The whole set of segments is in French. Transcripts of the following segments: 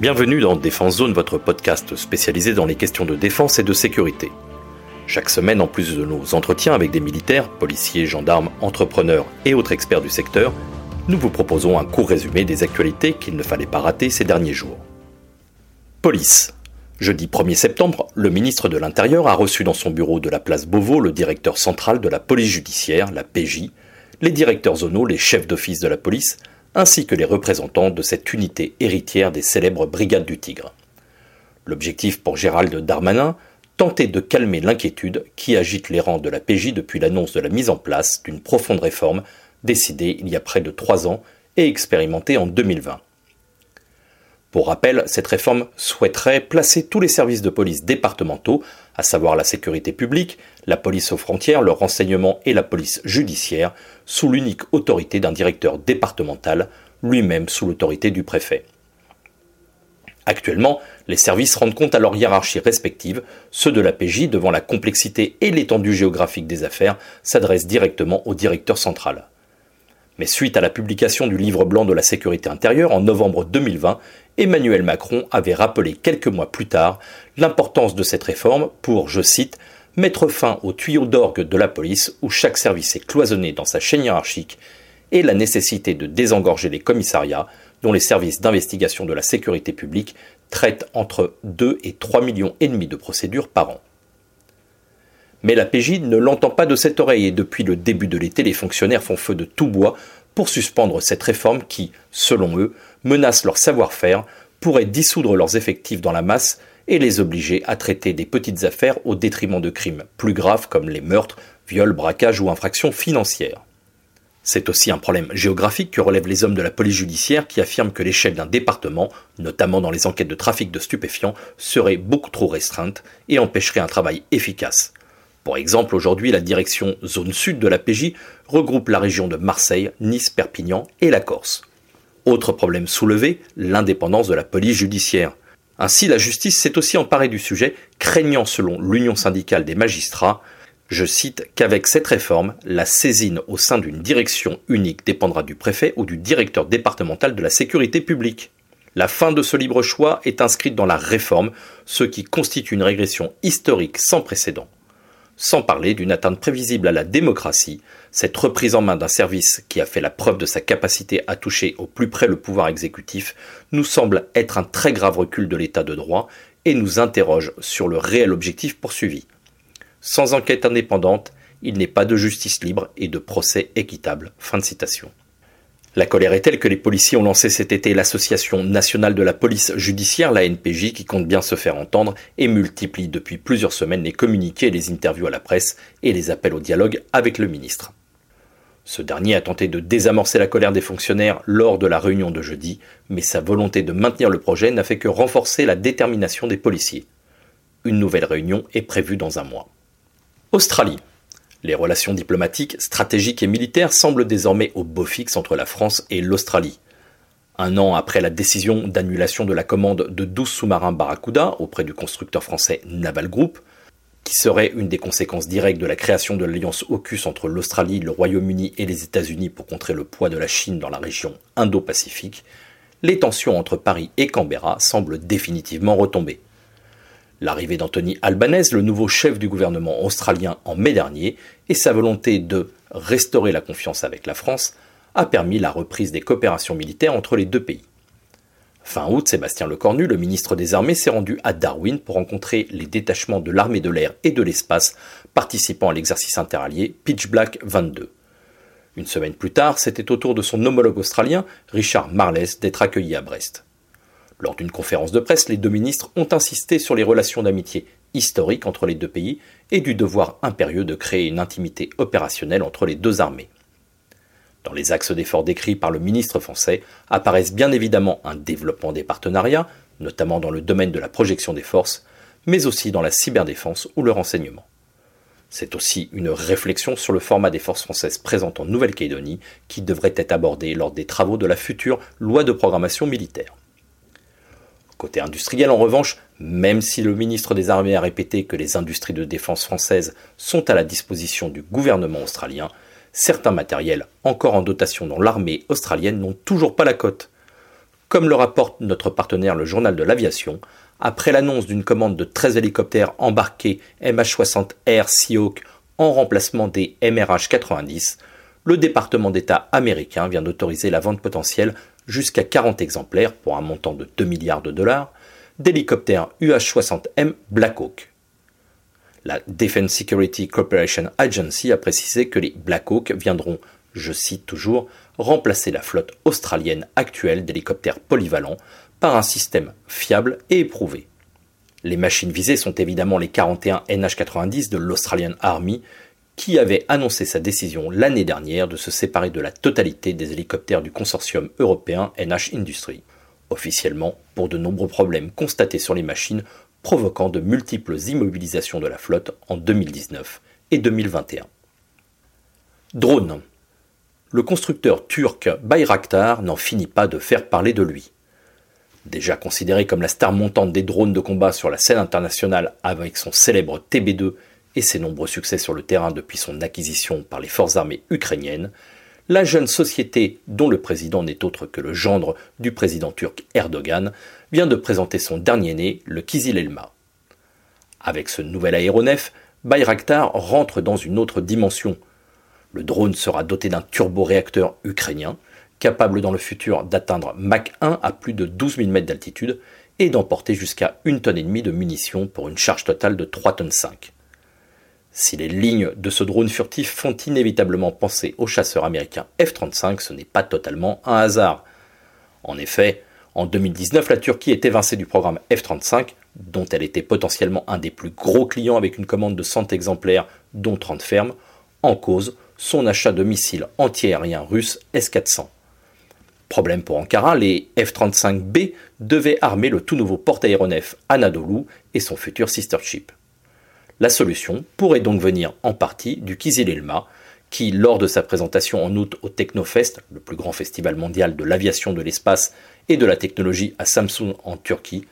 Bienvenue dans Défense Zone, votre podcast spécialisé dans les questions de défense et de sécurité. Chaque semaine, en plus de nos entretiens avec des militaires, policiers, gendarmes, entrepreneurs et autres experts du secteur, nous vous proposons un court résumé des actualités qu'il ne fallait pas rater ces derniers jours. Police. Jeudi 1er septembre, le ministre de l'Intérieur a reçu dans son bureau de la place Beauvau le directeur central de la police judiciaire, la PJ, les directeurs zonaux, les chefs d'office de la police, ainsi que les représentants de cette unité héritière des célèbres Brigades du Tigre. L'objectif pour Gérald Darmanin, tenter de calmer l'inquiétude qui agite les rangs de la PJ depuis l'annonce de la mise en place d'une profonde réforme décidée il y a près de trois ans et expérimentée en 2020. Pour rappel, cette réforme souhaiterait placer tous les services de police départementaux, à savoir la sécurité publique, la police aux frontières, le renseignement et la police judiciaire, sous l'unique autorité d'un directeur départemental, lui-même sous l'autorité du préfet. Actuellement, les services rendent compte à leur hiérarchie respective, ceux de la PJ devant la complexité et l'étendue géographique des affaires s'adressent directement au directeur central. Mais suite à la publication du livre blanc de la sécurité intérieure en novembre 2020, Emmanuel Macron avait rappelé quelques mois plus tard l'importance de cette réforme pour, je cite, mettre fin au tuyau d'orgue de la police où chaque service est cloisonné dans sa chaîne hiérarchique et la nécessité de désengorger les commissariats dont les services d'investigation de la sécurité publique traitent entre 2 et 3 millions et demi de procédures par an. Mais la PJ ne l'entend pas de cette oreille et depuis le début de l'été, les fonctionnaires font feu de tout bois pour suspendre cette réforme qui, selon eux, menace leur savoir-faire, pourrait dissoudre leurs effectifs dans la masse et les obliger à traiter des petites affaires au détriment de crimes plus graves comme les meurtres, viols, braquages ou infractions financières. C'est aussi un problème géographique que relèvent les hommes de la police judiciaire qui affirment que l'échelle d'un département, notamment dans les enquêtes de trafic de stupéfiants, serait beaucoup trop restreinte et empêcherait un travail efficace. Pour exemple, aujourd'hui, la direction zone sud de la PJ regroupe la région de Marseille, Nice, Perpignan et la Corse. Autre problème soulevé, l'indépendance de la police judiciaire. Ainsi, la justice s'est aussi emparée du sujet, craignant, selon l'Union syndicale des magistrats, je cite, qu'avec cette réforme, la saisine au sein d'une direction unique dépendra du préfet ou du directeur départemental de la sécurité publique. La fin de ce libre choix est inscrite dans la réforme, ce qui constitue une régression historique sans précédent. Sans parler d'une atteinte prévisible à la démocratie, cette reprise en main d'un service qui a fait la preuve de sa capacité à toucher au plus près le pouvoir exécutif nous semble être un très grave recul de l'état de droit et nous interroge sur le réel objectif poursuivi. Sans enquête indépendante, il n'est pas de justice libre et de procès équitable. La colère est telle que les policiers ont lancé cet été l'Association nationale de la police judiciaire, la NPJ, qui compte bien se faire entendre et multiplie depuis plusieurs semaines les communiqués les interviews à la presse et les appels au dialogue avec le ministre. Ce dernier a tenté de désamorcer la colère des fonctionnaires lors de la réunion de jeudi, mais sa volonté de maintenir le projet n'a fait que renforcer la détermination des policiers. Une nouvelle réunion est prévue dans un mois. Australie. Les relations diplomatiques, stratégiques et militaires semblent désormais au beau fixe entre la France et l'Australie. Un an après la décision d'annulation de la commande de 12 sous-marins Barracuda auprès du constructeur français Naval Group, qui serait une des conséquences directes de la création de l'alliance AUKUS entre l'Australie, le Royaume-Uni et les États-Unis pour contrer le poids de la Chine dans la région Indo-Pacifique, les tensions entre Paris et Canberra semblent définitivement retomber. L'arrivée d'Anthony Albanese, le nouveau chef du gouvernement australien en mai dernier, et sa volonté de restaurer la confiance avec la France a permis la reprise des coopérations militaires entre les deux pays. Fin août, Sébastien Lecornu, le ministre des Armées, s'est rendu à Darwin pour rencontrer les détachements de l'armée de l'air et de l'espace participant à l'exercice interallié Pitch Black 22. Une semaine plus tard, c'était au tour de son homologue australien, Richard Marles, d'être accueilli à Brest. Lors d'une conférence de presse, les deux ministres ont insisté sur les relations d'amitié historiques entre les deux pays et du devoir impérieux de créer une intimité opérationnelle entre les deux armées. Dans les axes d'efforts décrits par le ministre français apparaissent bien évidemment un développement des partenariats, notamment dans le domaine de la projection des forces, mais aussi dans la cyberdéfense ou le renseignement. C'est aussi une réflexion sur le format des forces françaises présentes en Nouvelle-Calédonie qui devrait être abordée lors des travaux de la future loi de programmation militaire. Côté industriel, en revanche, même si le ministre des Armées a répété que les industries de défense françaises sont à la disposition du gouvernement australien, certains matériels encore en dotation dans l'armée australienne n'ont toujours pas la cote. Comme le rapporte notre partenaire le journal de l'aviation, après l'annonce d'une commande de 13 hélicoptères embarqués MH-60R Seahawk en remplacement des MRH-90, le département d'État américain vient d'autoriser la vente potentielle jusqu'à 40 exemplaires pour un montant de 2 milliards de dollars d'hélicoptères UH-60M Black Hawk. La Defense Security Cooperation Agency a précisé que les Black Hawk viendront, je cite toujours, remplacer la flotte australienne actuelle d'hélicoptères polyvalents par un système fiable et éprouvé. Les machines visées sont évidemment les 41 NH-90 de l'Australian Army, qui avait annoncé sa décision l'année dernière de se séparer de la totalité des hélicoptères du consortium européen NH Industry, officiellement pour de nombreux problèmes constatés sur les machines provoquant de multiples immobilisations de la flotte en 2019 et 2021. Drone. Le constructeur turc Bayraktar n'en finit pas de faire parler de lui. Déjà considéré comme la star montante des drones de combat sur la scène internationale avec son célèbre TB2 et ses nombreux succès sur le terrain depuis son acquisition par les forces armées ukrainiennes, la jeune société, dont le président n'est autre que le gendre du président turc Erdogan, vient de présenter son dernier né, le Kizil Elma. Avec ce nouvel aéronef, Bayraktar rentre dans une autre dimension. Le drone sera doté d'un turboréacteur ukrainien, capable dans le futur d'atteindre Mach 1 à plus de 12 000 mètres d'altitude et d'emporter jusqu'à une tonne et demie de munitions pour une charge totale de 3 tonnes 5. Si les lignes de ce drone furtif font inévitablement penser au chasseur américain F-35, ce n'est pas totalement un hasard. En effet, en 2019, la Turquie est évincée du programme F-35, dont elle était potentiellement un des plus gros clients avec une commande de 100 exemplaires, dont 30 fermes, en cause son achat de missiles antiaériens russes S-400. Problème pour Ankara, les F-35B devaient armer le tout nouveau porte-aéronef Anadolu et son futur sister ship. La solution pourrait donc venir en partie du Kizil Elma, qui, lors de sa présentation en août au Technofest, le plus grand festival mondial de l'aviation, de l'espace et de la technologie à Samsung en Turquie,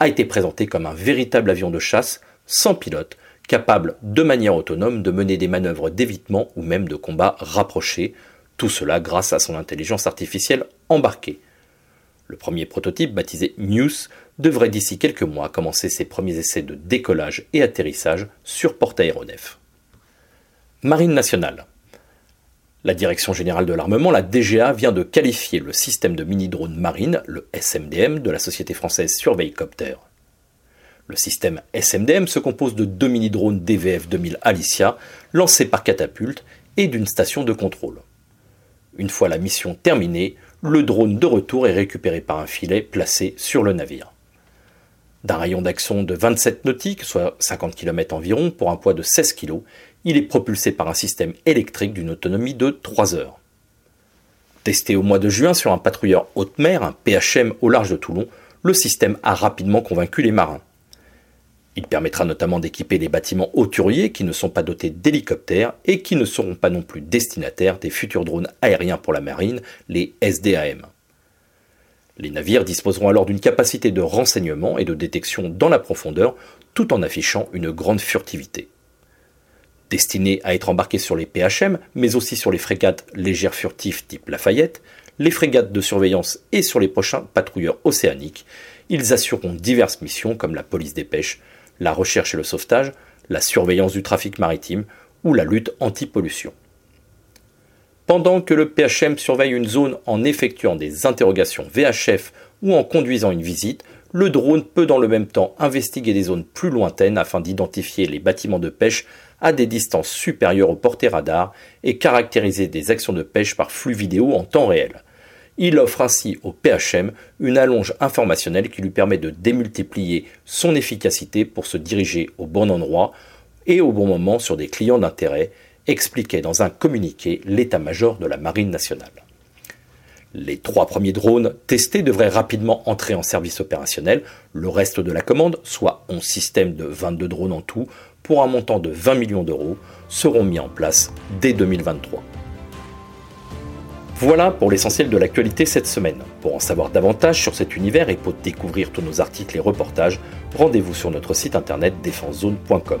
a été présenté comme un véritable avion de chasse sans pilote, capable de manière autonome de mener des manœuvres d'évitement ou même de combat rapprochés, tout cela grâce à son intelligence artificielle embarquée. Le premier prototype, baptisé Muse, devrait d'ici quelques mois commencer ses premiers essais de décollage et atterrissage sur porte-aéronef. Marine nationale. La Direction générale de l'armement, la DGA, vient de qualifier le système de mini-drone marine, le SMDM, de la société française Surveilcopter. Le système SMDM se compose de deux mini-drones DVF 2000 Alicia, lancés par catapulte, et d'une station de contrôle. Une fois la mission terminée, le drone de retour est récupéré par un filet placé sur le navire. D'un rayon d'action de 27 nautiques, soit 50 km environ, pour un poids de 16 kg, il est propulsé par un système électrique d'une autonomie de 3 heures. Testé au mois de juin sur un patrouilleur haute mer, un PHM au large de Toulon, le système a rapidement convaincu les marins. Il permettra notamment d'équiper les bâtiments hauturiers qui ne sont pas dotés d'hélicoptères et qui ne seront pas non plus destinataires des futurs drones aériens pour la marine, les SDAM. Les navires disposeront alors d'une capacité de renseignement et de détection dans la profondeur tout en affichant une grande furtivité. Destinés à être embarqués sur les PHM, mais aussi sur les frégates légères furtives type Lafayette, les frégates de surveillance et sur les prochains patrouilleurs océaniques, ils assureront diverses missions comme la police des pêches, la recherche et le sauvetage, la surveillance du trafic maritime ou la lutte anti-pollution. Pendant que le PHM surveille une zone en effectuant des interrogations VHF ou en conduisant une visite, le drone peut dans le même temps investiguer des zones plus lointaines afin d'identifier les bâtiments de pêche à des distances supérieures au portée radar et caractériser des actions de pêche par flux vidéo en temps réel. Il offre ainsi au PHM une allonge informationnelle qui lui permet de démultiplier son efficacité pour se diriger au bon endroit et au bon moment sur des clients d'intérêt, expliquait dans un communiqué l'état-major de la Marine nationale. Les trois premiers drones testés devraient rapidement entrer en service opérationnel. Le reste de la commande, soit 11 systèmes de 22 drones en tout, pour un montant de 20 millions d'euros, seront mis en place dès 2023. Voilà pour l'essentiel de l'actualité cette semaine. Pour en savoir davantage sur cet univers et pour découvrir tous nos articles et reportages, rendez-vous sur notre site internet défensezone.com.